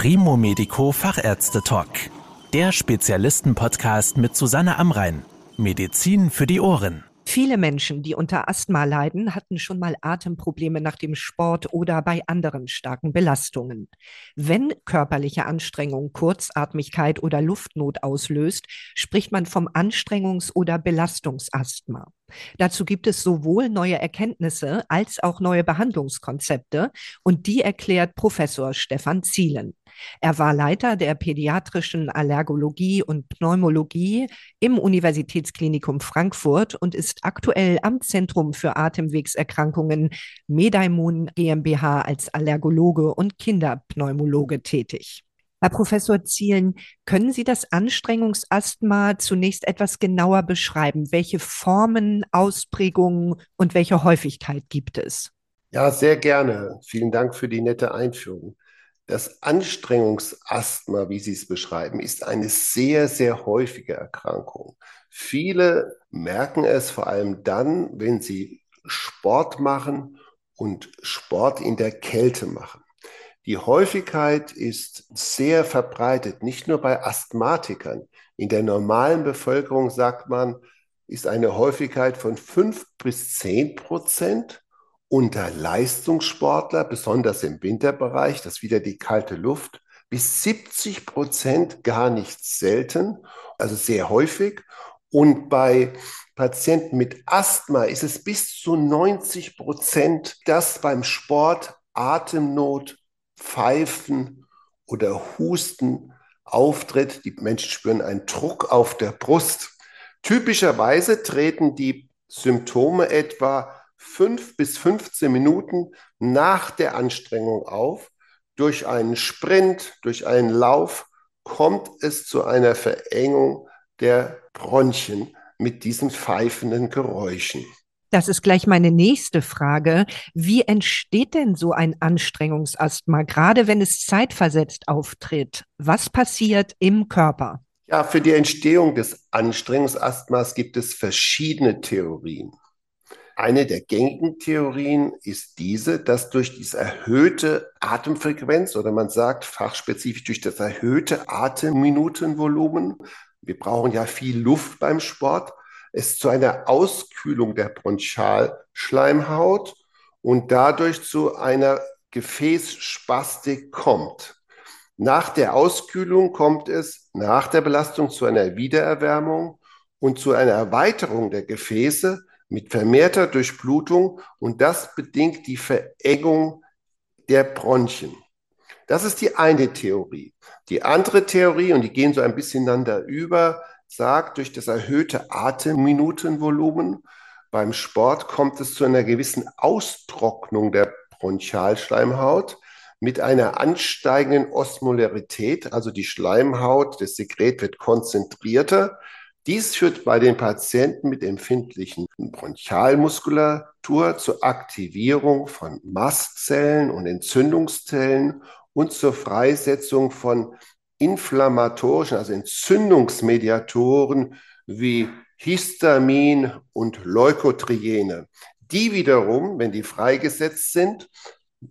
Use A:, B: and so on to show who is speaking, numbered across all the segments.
A: Primo Medico Fachärzte Talk. Der Spezialisten-Podcast mit Susanne Amrein. Medizin für die Ohren.
B: Viele Menschen, die unter Asthma leiden, hatten schon mal Atemprobleme nach dem Sport oder bei anderen starken Belastungen. Wenn körperliche Anstrengung Kurzatmigkeit oder Luftnot auslöst, spricht man vom Anstrengungs- oder Belastungsasthma. Dazu gibt es sowohl neue Erkenntnisse als auch neue Behandlungskonzepte und die erklärt Professor Stefan Zielen. Er war Leiter der pädiatrischen Allergologie und Pneumologie im Universitätsklinikum Frankfurt und ist aktuell am Zentrum für Atemwegserkrankungen Medaimun GmbH als Allergologe und Kinderpneumologe tätig. Herr Professor Zielen, können Sie das Anstrengungsasthma zunächst etwas genauer beschreiben? Welche Formen, Ausprägungen und welche Häufigkeit gibt es?
C: Ja, sehr gerne. Vielen Dank für die nette Einführung. Das Anstrengungsasthma, wie Sie es beschreiben, ist eine sehr, sehr häufige Erkrankung. Viele merken es vor allem dann, wenn sie Sport machen und Sport in der Kälte machen. Die Häufigkeit ist sehr verbreitet, nicht nur bei Asthmatikern. In der normalen Bevölkerung sagt man, ist eine Häufigkeit von fünf bis zehn Prozent unter Leistungssportler, besonders im Winterbereich, das ist wieder die kalte Luft, bis 70 Prozent gar nicht selten, also sehr häufig. Und bei Patienten mit Asthma ist es bis zu 90 Prozent, dass beim Sport Atemnot, Pfeifen oder Husten auftritt. Die Menschen spüren einen Druck auf der Brust. Typischerweise treten die Symptome etwa fünf bis 15 Minuten nach der Anstrengung auf. Durch einen Sprint, durch einen Lauf kommt es zu einer Verengung der Bronchien mit diesen pfeifenden Geräuschen.
B: Das ist gleich meine nächste Frage. Wie entsteht denn so ein Anstrengungsasthma, gerade wenn es zeitversetzt auftritt? Was passiert im Körper?
C: Ja, für die Entstehung des Anstrengungsasthmas gibt es verschiedene Theorien. Eine der gängigen Theorien ist diese, dass durch diese erhöhte Atemfrequenz oder man sagt fachspezifisch durch das erhöhte Atemminutenvolumen, wir brauchen ja viel Luft beim Sport, es zu einer Auskühlung der Bronchialschleimhaut und dadurch zu einer Gefäßspastik kommt. Nach der Auskühlung kommt es nach der Belastung zu einer Wiedererwärmung und zu einer Erweiterung der Gefäße mit vermehrter Durchblutung und das bedingt die Verengung der Bronchien. Das ist die eine Theorie. Die andere Theorie, und die gehen so ein bisschen einander über, sagt, durch das erhöhte Atemminutenvolumen beim Sport kommt es zu einer gewissen Austrocknung der Bronchialschleimhaut mit einer ansteigenden Osmolarität, also die Schleimhaut, das Sekret wird konzentrierter. Dies führt bei den Patienten mit empfindlichen Bronchialmuskulatur zur Aktivierung von Mastzellen und Entzündungszellen und zur Freisetzung von inflammatorischen, also Entzündungsmediatoren wie Histamin und Leukotriene. Die wiederum, wenn die freigesetzt sind,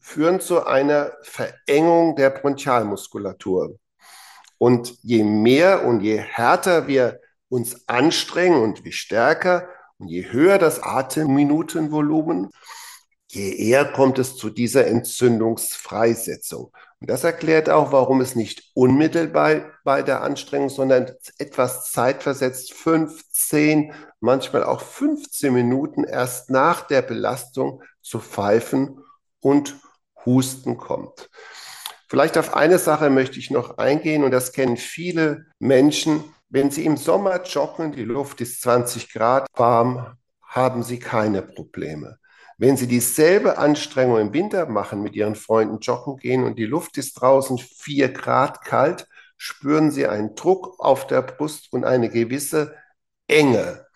C: führen zu einer Verengung der Bronchialmuskulatur. Und je mehr und je härter wir uns anstrengen und je stärker und je höher das Atemminutenvolumen, je eher kommt es zu dieser Entzündungsfreisetzung. Und das erklärt auch, warum es nicht unmittelbar bei der Anstrengung, sondern etwas zeitversetzt, fünf, zehn, manchmal auch 15 Minuten erst nach der Belastung zu pfeifen und Husten kommt. Vielleicht auf eine Sache möchte ich noch eingehen und das kennen viele Menschen, wenn Sie im Sommer joggen, die Luft ist 20 Grad warm, haben Sie keine Probleme. Wenn Sie dieselbe Anstrengung im Winter machen, mit Ihren Freunden joggen gehen und die Luft ist draußen 4 Grad kalt, spüren Sie einen Druck auf der Brust und eine gewisse Enge.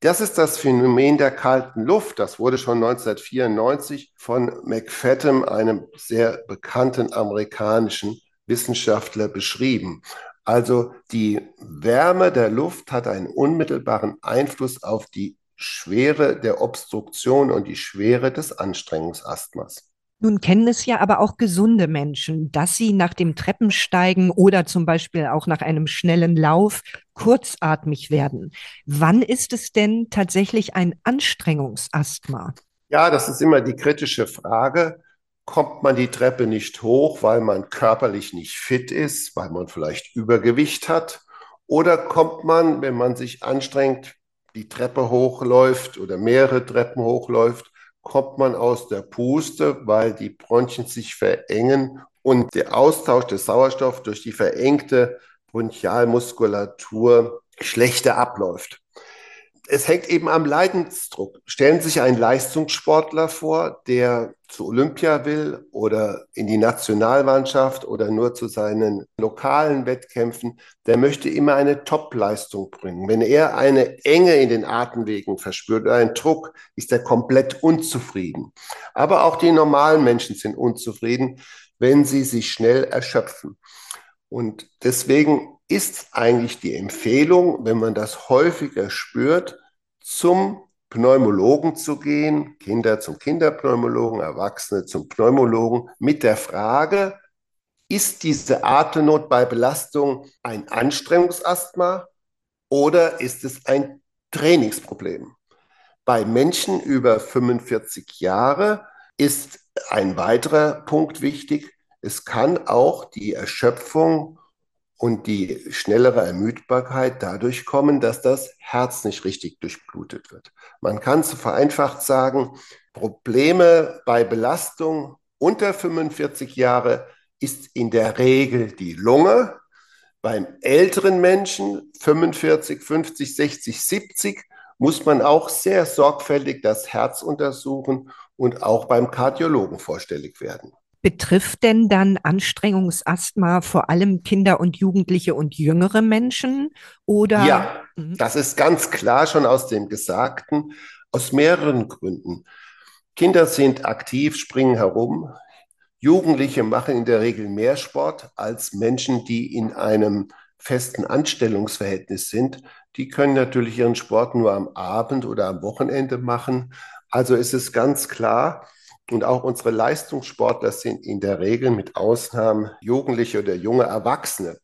C: Das ist das Phänomen der kalten Luft. Das wurde schon 1994 von McFadden, einem sehr bekannten amerikanischen Wissenschaftler, beschrieben. Also die Wärme der Luft hat einen unmittelbaren Einfluss auf die Schwere der Obstruktion und die Schwere des Anstrengungsasthmas.
B: Nun kennen es ja aber auch gesunde Menschen, dass sie nach dem Treppensteigen oder zum Beispiel auch nach einem schnellen Lauf kurzatmig werden. Wann ist es denn tatsächlich ein Anstrengungsasthma?
C: Ja, das ist immer die kritische Frage. Kommt man die Treppe nicht hoch, weil man körperlich nicht fit ist, weil man vielleicht Übergewicht hat? Oder kommt man, wenn man sich anstrengt, die Treppe hochläuft oder mehrere Treppen hochläuft, kommt man aus der Puste, weil die Bronchien sich verengen und der Austausch des Sauerstoffs durch die verengte Bronchialmuskulatur schlechter abläuft es hängt eben am Leidensdruck. Stellen Sie sich einen Leistungssportler vor, der zu Olympia will oder in die Nationalmannschaft oder nur zu seinen lokalen Wettkämpfen. Der möchte immer eine Top-Leistung bringen. Wenn er eine Enge in den Atemwegen verspürt oder einen Druck, ist er komplett unzufrieden. Aber auch die normalen Menschen sind unzufrieden, wenn sie sich schnell erschöpfen. Und deswegen ist eigentlich die Empfehlung, wenn man das häufiger spürt, zum Pneumologen zu gehen, Kinder zum Kinderpneumologen, Erwachsene zum Pneumologen, mit der Frage, ist diese Atemnot bei Belastung ein Anstrengungsasthma oder ist es ein Trainingsproblem? Bei Menschen über 45 Jahre ist ein weiterer Punkt wichtig. Es kann auch die Erschöpfung und die schnellere Ermüdbarkeit dadurch kommen, dass das Herz nicht richtig durchblutet wird. Man kann es vereinfacht sagen, Probleme bei Belastung unter 45 Jahre ist in der Regel die Lunge. Beim älteren Menschen, 45, 50, 60, 70, muss man auch sehr sorgfältig das Herz untersuchen und auch beim Kardiologen vorstellig werden.
B: Betrifft denn dann Anstrengungsasthma vor allem Kinder und Jugendliche und jüngere Menschen? Oder?
C: Ja, mhm. das ist ganz klar schon aus dem Gesagten, aus mehreren Gründen. Kinder sind aktiv, springen herum. Jugendliche machen in der Regel mehr Sport als Menschen, die in einem festen Anstellungsverhältnis sind. Die können natürlich ihren Sport nur am Abend oder am Wochenende machen. Also ist es ganz klar, und auch unsere Leistungssportler sind in der Regel mit Ausnahmen Jugendliche oder junge Erwachsene.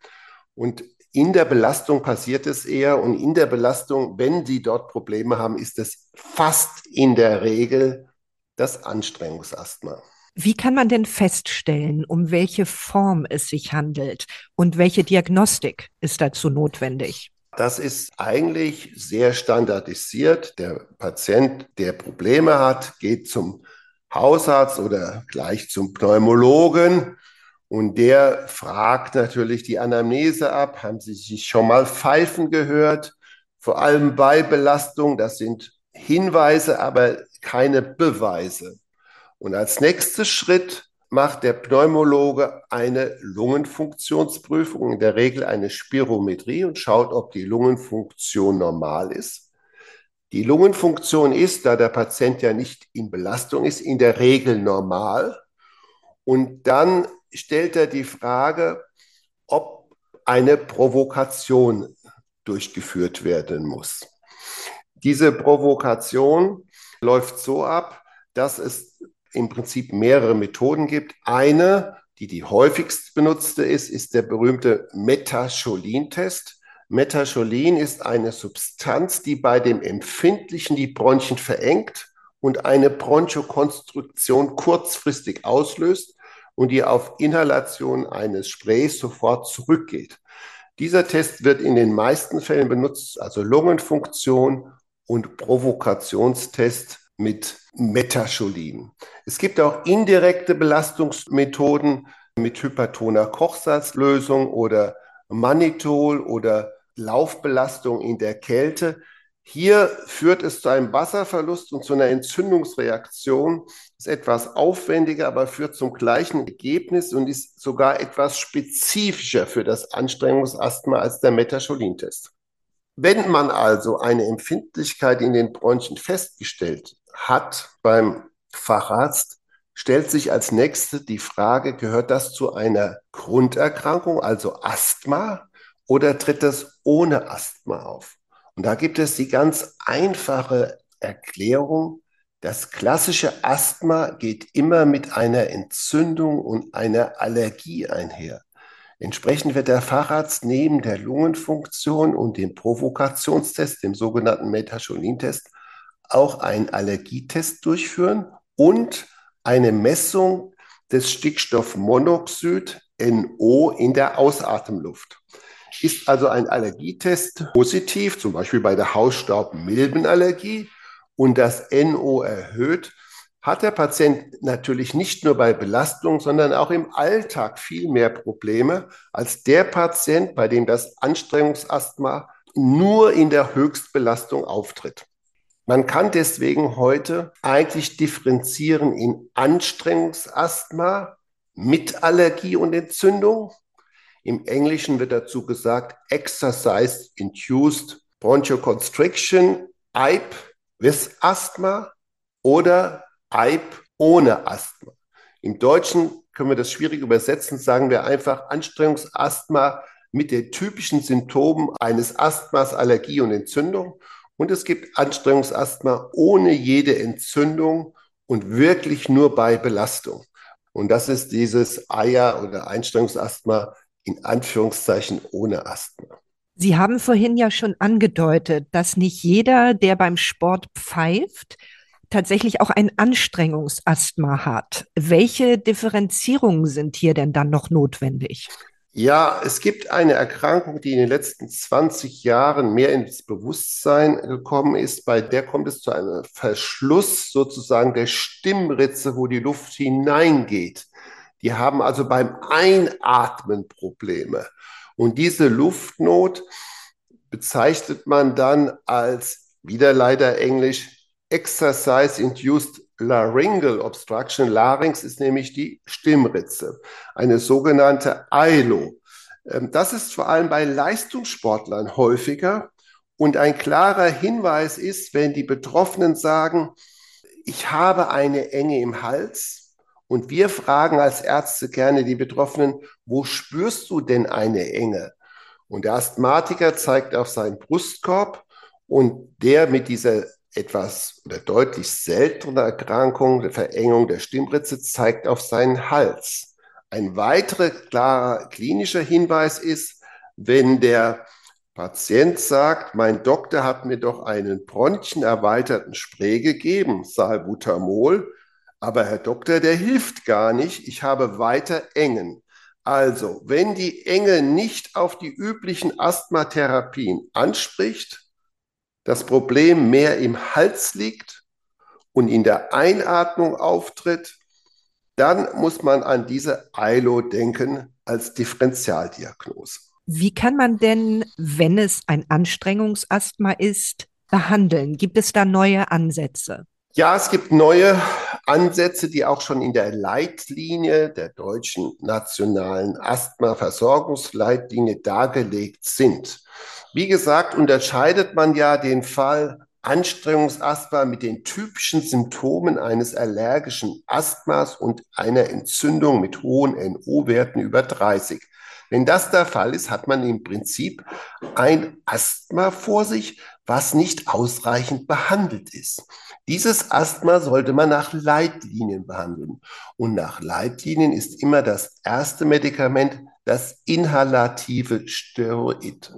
C: Und in der Belastung passiert es eher und in der Belastung, wenn sie dort Probleme haben, ist es fast in der Regel das Anstrengungsasthma.
B: Wie kann man denn feststellen, um welche Form es sich handelt und welche Diagnostik ist dazu notwendig?
C: Das ist eigentlich sehr standardisiert. Der Patient, der Probleme hat, geht zum Hausarzt oder gleich zum Pneumologen. Und der fragt natürlich die Anamnese ab. Haben Sie sich schon mal pfeifen gehört? Vor allem bei Belastung. Das sind Hinweise, aber keine Beweise. Und als nächster Schritt macht der Pneumologe eine Lungenfunktionsprüfung, in der Regel eine Spirometrie und schaut, ob die Lungenfunktion normal ist. Die Lungenfunktion ist, da der Patient ja nicht in Belastung ist, in der Regel normal. Und dann stellt er die Frage, ob eine Provokation durchgeführt werden muss. Diese Provokation läuft so ab, dass es im Prinzip mehrere Methoden gibt. Eine, die die häufigst benutzte ist, ist der berühmte Metacholin-Test. Metacholin ist eine Substanz, die bei dem Empfindlichen die Bronchien verengt und eine Bronchokonstruktion kurzfristig auslöst und die auf Inhalation eines Sprays sofort zurückgeht. Dieser Test wird in den meisten Fällen benutzt, also Lungenfunktion und Provokationstest mit Metacholin. Es gibt auch indirekte Belastungsmethoden mit hypertoner Kochsalzlösung oder Mannitol oder Laufbelastung in der Kälte. Hier führt es zu einem Wasserverlust und zu einer Entzündungsreaktion. Ist etwas aufwendiger, aber führt zum gleichen Ergebnis und ist sogar etwas spezifischer für das Anstrengungsasthma als der Metacholin-Test. Wenn man also eine Empfindlichkeit in den Bronchien festgestellt hat beim Facharzt, stellt sich als nächste die Frage, gehört das zu einer Grunderkrankung, also Asthma, oder tritt das ohne Asthma auf? Und da gibt es die ganz einfache Erklärung, Das klassische Asthma geht immer mit einer Entzündung und einer Allergie einher. Entsprechend wird der Facharzt neben der Lungenfunktion und dem Provokationstest, dem sogenannten Metacholine-Test, auch einen Allergietest durchführen und eine Messung des Stickstoffmonoxid NO in der Ausatemluft. Ist also ein Allergietest positiv, zum Beispiel bei der Hausstaubmilbenallergie, und das NO erhöht, hat der Patient natürlich nicht nur bei Belastung, sondern auch im Alltag viel mehr Probleme als der Patient, bei dem das Anstrengungsasthma nur in der Höchstbelastung auftritt. Man kann deswegen heute eigentlich differenzieren in Anstrengungsasthma mit Allergie und Entzündung. Im Englischen wird dazu gesagt Exercise Induced Bronchoconstriction, EIP with Asthma oder EIP ohne Asthma. Im Deutschen können wir das schwierig übersetzen, sagen wir einfach Anstrengungsasthma mit den typischen Symptomen eines Asthmas, Allergie und Entzündung. Und es gibt Anstrengungsasthma ohne jede Entzündung und wirklich nur bei Belastung. Und das ist dieses Eier- oder Einstrengungsasthma in Anführungszeichen ohne Asthma.
B: Sie haben vorhin ja schon angedeutet, dass nicht jeder, der beim Sport pfeift, tatsächlich auch ein Anstrengungsasthma hat. Welche Differenzierungen sind hier denn dann noch notwendig?
C: Ja, es gibt eine Erkrankung, die in den letzten 20 Jahren mehr ins Bewusstsein gekommen ist. Bei der kommt es zu einem Verschluss sozusagen der Stimmritze, wo die Luft hineingeht. Die haben also beim Einatmen Probleme. Und diese Luftnot bezeichnet man dann als, wieder leider Englisch, Exercise-Induced Laryngeal Obstruction. Larynx ist nämlich die Stimmritze, eine sogenannte ILO. Ähm, das ist vor allem bei Leistungssportlern häufiger. Und ein klarer Hinweis ist, wenn die Betroffenen sagen, ich habe eine Enge im Hals, und wir fragen als Ärzte gerne die Betroffenen, wo spürst du denn eine Enge? Und der Asthmatiker zeigt auf seinen Brustkorb und der mit dieser etwas oder deutlich seltenen Erkrankung, der Verengung der Stimmritze, zeigt auf seinen Hals. Ein weiterer klarer klinischer Hinweis ist, wenn der Patient sagt, mein Doktor hat mir doch einen bronchenerweiterten Spray gegeben, Salbutamol, aber Herr Doktor, der hilft gar nicht. Ich habe weiter Engen. Also, wenn die Enge nicht auf die üblichen Asthmatherapien anspricht, das Problem mehr im Hals liegt und in der Einatmung auftritt, dann muss man an diese ILO denken als Differentialdiagnose.
B: Wie kann man denn, wenn es ein Anstrengungsasthma ist, behandeln? Gibt es da neue Ansätze?
C: Ja, es gibt neue Ansätze, die auch schon in der Leitlinie der deutschen nationalen Asthma-Versorgungsleitlinie dargelegt sind. Wie gesagt, unterscheidet man ja den Fall Anstrengungsasthma mit den typischen Symptomen eines allergischen Asthmas und einer Entzündung mit hohen NO-Werten über 30. Wenn das der Fall ist, hat man im Prinzip ein Asthma vor sich, was nicht ausreichend behandelt ist. Dieses Asthma sollte man nach Leitlinien behandeln. Und nach Leitlinien ist immer das erste Medikament das inhalative Steroid.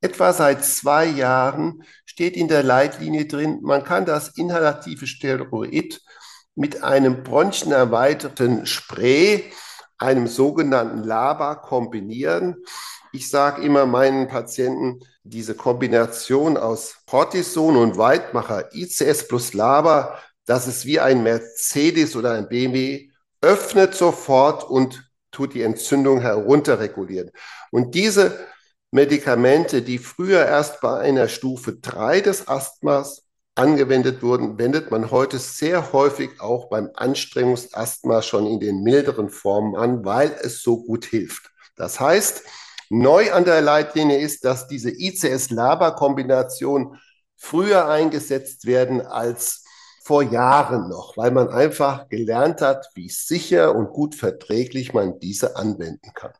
C: Etwa seit zwei Jahren steht in der Leitlinie drin, man kann das inhalative Steroid mit einem bronchenerweiterten Spray, einem sogenannten LABA, kombinieren. Ich sage immer meinen Patienten, diese Kombination aus Cortison und Weitmacher, ICS plus LABA, das ist wie ein Mercedes oder ein BMW, öffnet sofort und tut die Entzündung herunterregulieren. Und diese Medikamente, die früher erst bei einer Stufe 3 des Asthmas angewendet wurden, wendet man heute sehr häufig auch beim Anstrengungsasthma schon in den milderen Formen an, weil es so gut hilft. Das heißt, Neu an der Leitlinie ist, dass diese ICS-LABA-Kombination früher eingesetzt werden als vor Jahren noch, weil man einfach gelernt hat, wie sicher und gut verträglich man diese anwenden kann.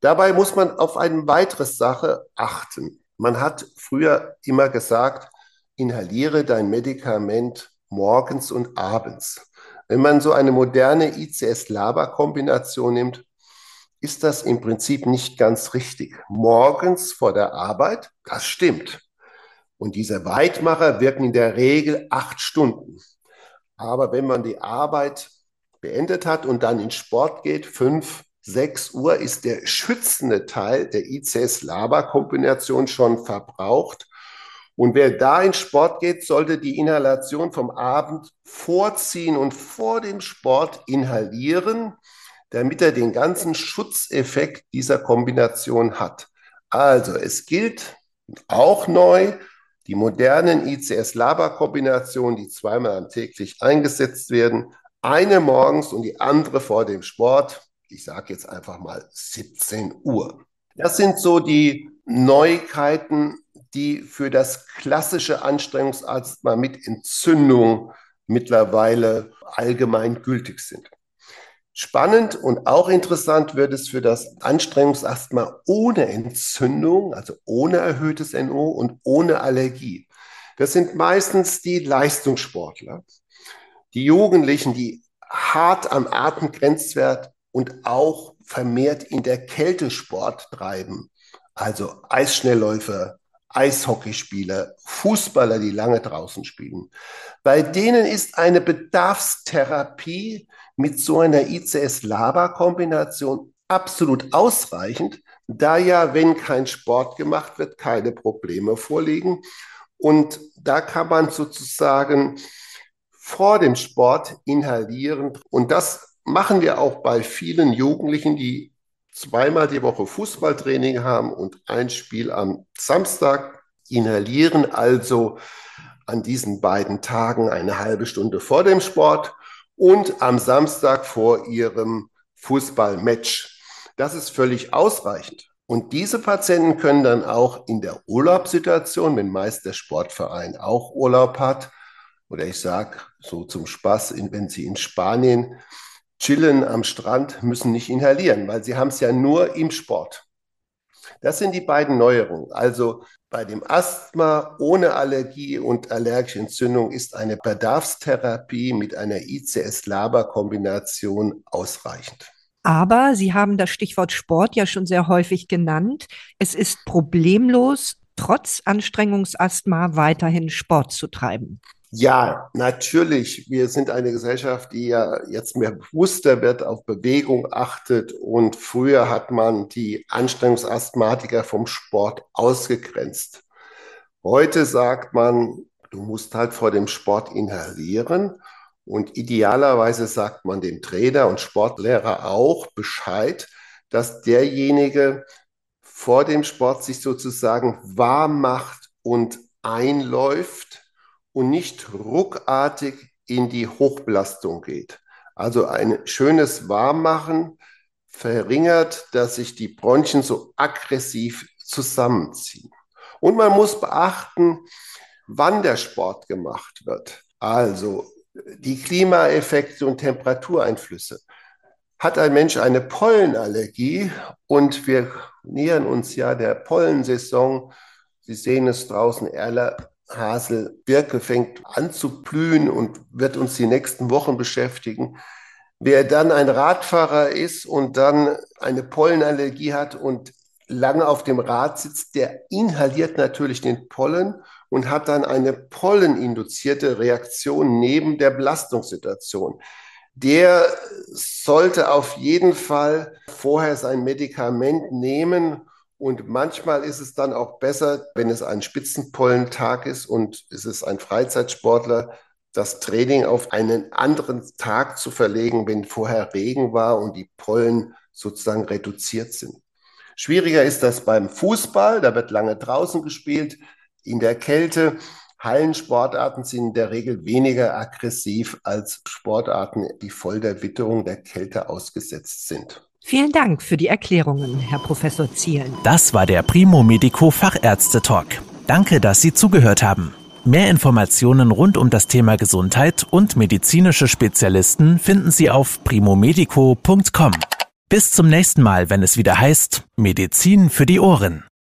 C: Dabei muss man auf eine weitere Sache achten. Man hat früher immer gesagt, inhaliere dein Medikament morgens und abends. Wenn man so eine moderne ICS-Laber-Kombination nimmt, ist das im Prinzip nicht ganz richtig. Morgens vor der Arbeit, das stimmt. Und diese Weitmacher wirken in der Regel acht Stunden. Aber wenn man die Arbeit beendet hat und dann in Sport geht, fünf, sechs Uhr, ist der schützende Teil der ICS-Laber-Kombination schon verbraucht. Und wer da in Sport geht, sollte die Inhalation vom Abend vorziehen und vor dem Sport inhalieren, damit er den ganzen Schutzeffekt dieser Kombination hat. Also es gilt auch neu, die modernen ICS-Laber-Kombinationen, die zweimal täglich eingesetzt werden, eine morgens und die andere vor dem Sport. Ich sage jetzt einfach mal 17 Uhr. Das sind so die Neuigkeiten, die für das klassische Anstrengungsasthma mit Entzündung mittlerweile allgemein gültig sind. Spannend und auch interessant wird es für das Anstrengungsasthma ohne Entzündung, also ohne erhöhtes NO und ohne Allergie. Das sind meistens die Leistungssportler, die Jugendlichen, die hart am Atemgrenzwert und auch vermehrt in der Kälte Sport treiben, also Eisschnellläufer, Eishockeyspieler, Fußballer, die lange draußen spielen. Bei denen ist eine Bedarfstherapie mit so einer ICS-LABA-Kombination absolut ausreichend, da ja, wenn kein Sport gemacht wird, keine Probleme vorliegen. Und da kann man sozusagen vor dem Sport inhalieren. Und das machen wir auch bei vielen Jugendlichen, die zweimal die Woche Fußballtraining haben und ein Spiel am Samstag, inhalieren also an diesen beiden Tagen eine halbe Stunde vor dem Sport und am Samstag vor ihrem Fußballmatch. Das ist völlig ausreichend. Und diese Patienten können dann auch in der Urlaubssituation, wenn meist der Sportverein auch Urlaub hat, oder ich sage so zum Spaß, wenn sie in Spanien chillen am Strand, müssen nicht inhalieren, weil sie haben es ja nur im Sport. Das sind die beiden Neuerungen. Also bei dem Asthma ohne Allergie und allergische Entzündung ist eine Bedarfstherapie mit einer ICS-LABA-Kombination ausreichend.
B: Aber Sie haben das Stichwort Sport ja schon sehr häufig genannt. Es ist problemlos, trotz Anstrengungsasthma weiterhin Sport zu treiben.
C: Ja, natürlich. Wir sind eine Gesellschaft, die ja jetzt mehr bewusster wird, auf Bewegung achtet. Und früher hat man die Anstrengungsasthmatiker vom Sport ausgegrenzt. Heute sagt man, du musst halt vor dem Sport inhalieren. Und idealerweise sagt man dem Trainer und Sportlehrer auch Bescheid, dass derjenige vor dem Sport sich sozusagen warm macht und einläuft und nicht ruckartig in die Hochbelastung geht. Also ein schönes Warmmachen verringert, dass sich die Bronchien so aggressiv zusammenziehen. Und man muss beachten, wann der Sport gemacht wird. Also die Klimaeffekte und Temperatureinflüsse. Hat ein Mensch eine Pollenallergie und wir nähern uns ja der Pollensaison, Sie sehen es draußen, Erler Hasel Birke fängt an zu blühen und wird uns die nächsten Wochen beschäftigen. Wer dann ein Radfahrer ist und dann eine Pollenallergie hat und lange auf dem Rad sitzt, der inhaliert natürlich den Pollen und hat dann eine polleninduzierte Reaktion neben der Belastungssituation. Der sollte auf jeden Fall vorher sein Medikament nehmen und manchmal ist es dann auch besser, wenn es ein Spitzenpollentag ist und es ist ein Freizeitsportler, das Training auf einen anderen Tag zu verlegen, wenn vorher Regen war und die Pollen sozusagen reduziert sind. Schwieriger ist das beim Fußball, da wird lange draußen gespielt, in der Kälte. Hallensportarten sind in der Regel weniger aggressiv als Sportarten, die voll der Witterung der Kälte ausgesetzt sind.
B: Vielen Dank für die Erklärungen, Herr Professor Zielen.
A: Das war der Primo Medico Fachärzte Talk. Danke, dass Sie zugehört haben. Mehr Informationen rund um das Thema Gesundheit und medizinische Spezialisten finden Sie auf primomedico.com. Bis zum nächsten Mal, wenn es wieder heißt Medizin für die Ohren.